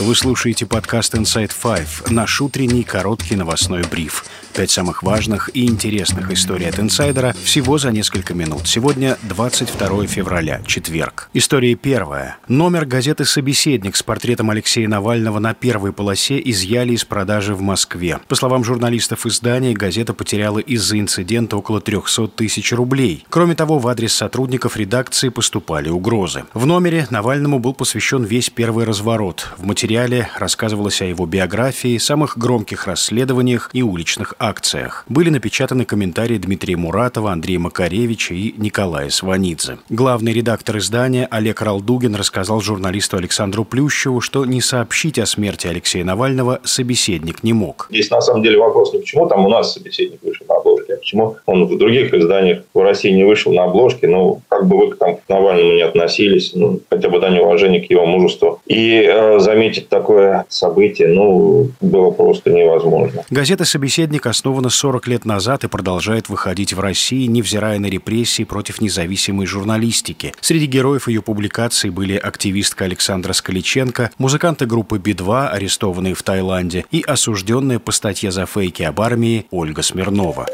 Вы слушаете подкаст Inside Five, наш утренний короткий новостной бриф – Пять самых важных и интересных историй от инсайдера всего за несколько минут. Сегодня 22 февраля, четверг. История первая. Номер газеты «Собеседник» с портретом Алексея Навального на первой полосе изъяли из продажи в Москве. По словам журналистов издания, газета потеряла из-за инцидента около 300 тысяч рублей. Кроме того, в адрес сотрудников редакции поступали угрозы. В номере Навальному был посвящен весь первый разворот. В материале рассказывалось о его биографии, самых громких расследованиях и уличных акциях. Были напечатаны комментарии Дмитрия Муратова, Андрея Макаревича и Николая Сванидзе. Главный редактор издания Олег Ралдугин рассказал журналисту Александру Плющеву, что не сообщить о смерти Алексея Навального собеседник не мог. Здесь на самом деле вопрос не почему там у нас собеседник вышел на обложке, а почему он в других изданиях в России не вышел на обложке. Ну, как бы вы там к Навальному не относились, ну, хотя бы дань уважения к его мужеству. И э, заметить такое событие, ну, было просто невозможно. Газета «Собеседник» основана 40 лет назад и продолжает выходить в России, невзирая на репрессии против независимой журналистики. Среди героев ее публикаций были активистка Александра Скаличенко, музыканты группы Би-2, арестованные в Таиланде, и осужденная по статье за фейки об армии Ольга Смирнова.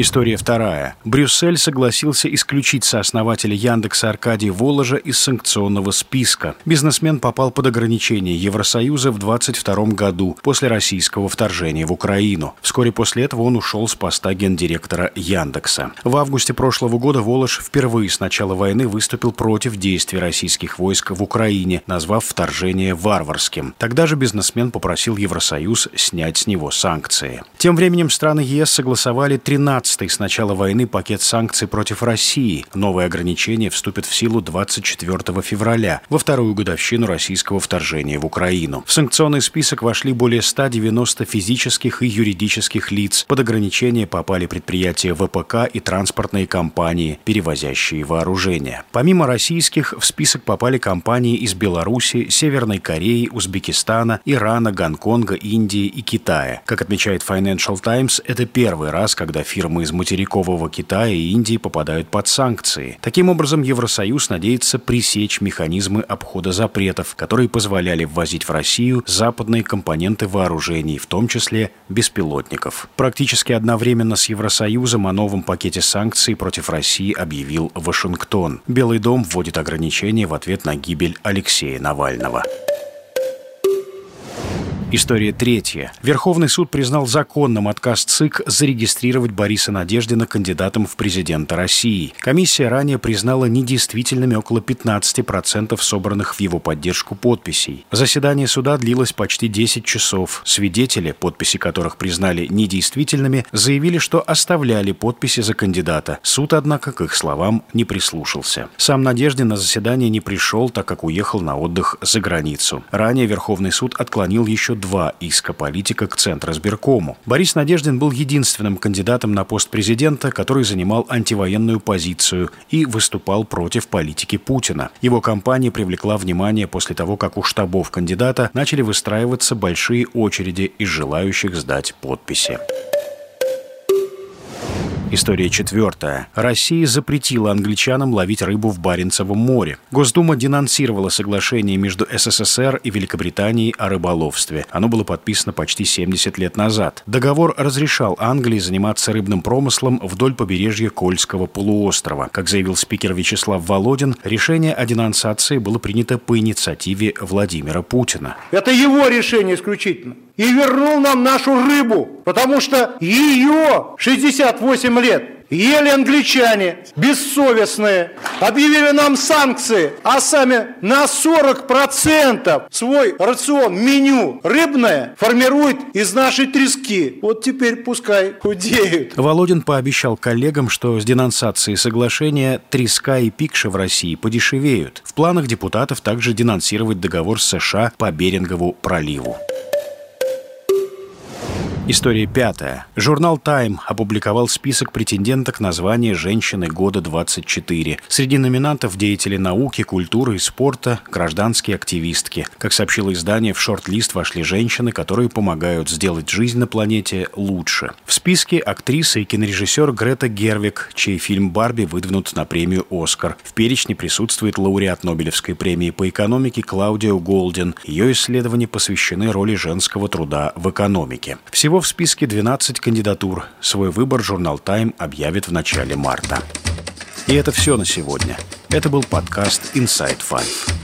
История вторая. Брюссель согласился исключить сооснователя Яндекса Аркадия Воложа из санкционного списка. Бизнесмен попал под ограничение Евросоюза в 2022 году после российского вторжения в Украину. Вскоре после этого он ушел с поста гендиректора Яндекса. В августе прошлого года Волож впервые с начала войны выступил против действий российских войск в Украине, назвав вторжение варварским. Тогда же бизнесмен попросил Евросоюз снять с него санкции. Тем временем страны ЕС согласовали 13 15 с начала войны пакет санкций против России. Новые ограничения вступят в силу 24 февраля, во вторую годовщину российского вторжения в Украину. В санкционный список вошли более 190 физических и юридических лиц. Под ограничения попали предприятия ВПК и транспортные компании, перевозящие вооружение. Помимо российских, в список попали компании из Беларуси, Северной Кореи, Узбекистана, Ирана, Гонконга, Индии и Китая. Как отмечает Financial Times, это первый раз, когда фирмы фирмы из материкового Китая и Индии попадают под санкции. Таким образом, Евросоюз надеется пресечь механизмы обхода запретов, которые позволяли ввозить в Россию западные компоненты вооружений, в том числе беспилотников. Практически одновременно с Евросоюзом о новом пакете санкций против России объявил Вашингтон. Белый дом вводит ограничения в ответ на гибель Алексея Навального. История третья. Верховный суд признал законным отказ ЦИК зарегистрировать Бориса Надеждина кандидатом в президенты России. Комиссия ранее признала недействительными около 15% собранных в его поддержку подписей. Заседание суда длилось почти 10 часов. Свидетели, подписи которых признали недействительными, заявили, что оставляли подписи за кандидата. Суд, однако, к их словам, не прислушался. Сам Надеждин на заседание не пришел, так как уехал на отдых за границу. Ранее Верховный суд отклонил еще два иска политика к Центросберкому. Борис Надеждин был единственным кандидатом на пост президента, который занимал антивоенную позицию и выступал против политики Путина. Его кампания привлекла внимание после того, как у штабов кандидата начали выстраиваться большие очереди из желающих сдать подписи. История четвертая. Россия запретила англичанам ловить рыбу в Баренцевом море. Госдума денонсировала соглашение между СССР и Великобританией о рыболовстве. Оно было подписано почти 70 лет назад. Договор разрешал Англии заниматься рыбным промыслом вдоль побережья Кольского полуострова. Как заявил спикер Вячеслав Володин, решение о денонсации было принято по инициативе Владимира Путина. Это его решение исключительно и вернул нам нашу рыбу, потому что ее 68 лет ели англичане, бессовестные, объявили нам санкции, а сами на 40% свой рацион, меню рыбное формируют из нашей трески. Вот теперь пускай худеют. Володин пообещал коллегам, что с денонсацией соглашения треска и пикша в России подешевеют. В планах депутатов также денонсировать договор с США по Берингову проливу. История пятая. Журнал «Тайм» опубликовал список претенденток на звание «Женщины года 24». Среди номинантов деятели науки, культуры и спорта, гражданские активистки. Как сообщило издание, в шорт-лист вошли женщины, которые помогают сделать жизнь на планете лучше. В списке актриса и кинорежиссер Грета Гервик, чей фильм «Барби» выдвинут на премию «Оскар». В перечне присутствует лауреат Нобелевской премии по экономике Клаудио Голден. Ее исследования посвящены роли женского труда в экономике. Всего в списке 12 кандидатур. Свой выбор журнал «Тайм» объявит в начале марта. И это все на сегодня. Это был подкаст Inside Five.